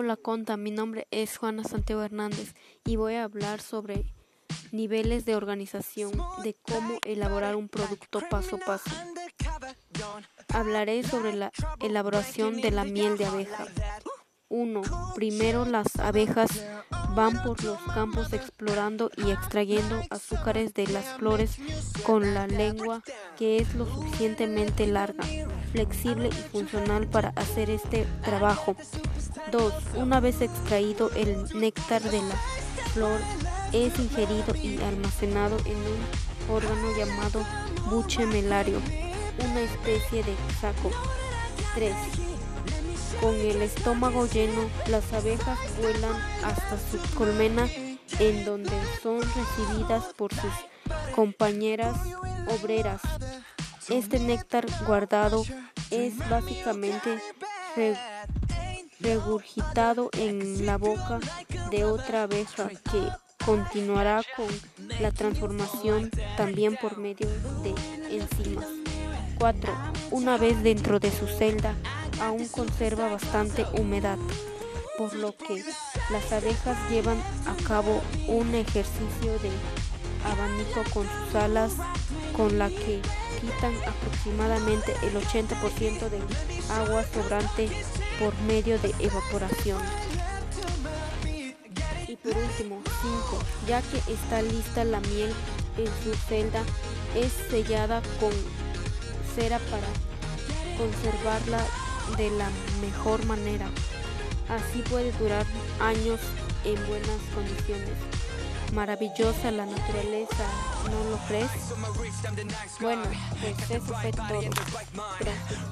Hola Conta, mi nombre es Juana Santiago Hernández y voy a hablar sobre niveles de organización de cómo elaborar un producto paso a paso. Hablaré sobre la elaboración de la miel de abeja. 1. Primero las abejas van por los campos explorando y extrayendo azúcares de las flores con la lengua que es lo suficientemente larga, flexible y funcional para hacer este trabajo. 2. Una vez extraído el néctar de la flor es ingerido y almacenado en un órgano llamado buche melario, una especie de saco. 3 con el estómago lleno, las abejas vuelan hasta su colmena en donde son recibidas por sus compañeras obreras. Este néctar guardado es básicamente regurgitado en la boca de otra abeja que continuará con la transformación también por medio de enzimas. 4. Una vez dentro de su celda, aún conserva bastante humedad, por lo que las abejas llevan a cabo un ejercicio de abanico con sus alas con la que quitan aproximadamente el 80% de agua sobrante por medio de evaporación. Y por último, 5. Ya que está lista la miel en su celda, es sellada con cera para conservarla de la mejor manera. Así puede durar años en buenas condiciones. Maravillosa la naturaleza, ¿no lo crees? Bueno, pues eso fue todo. Gracias.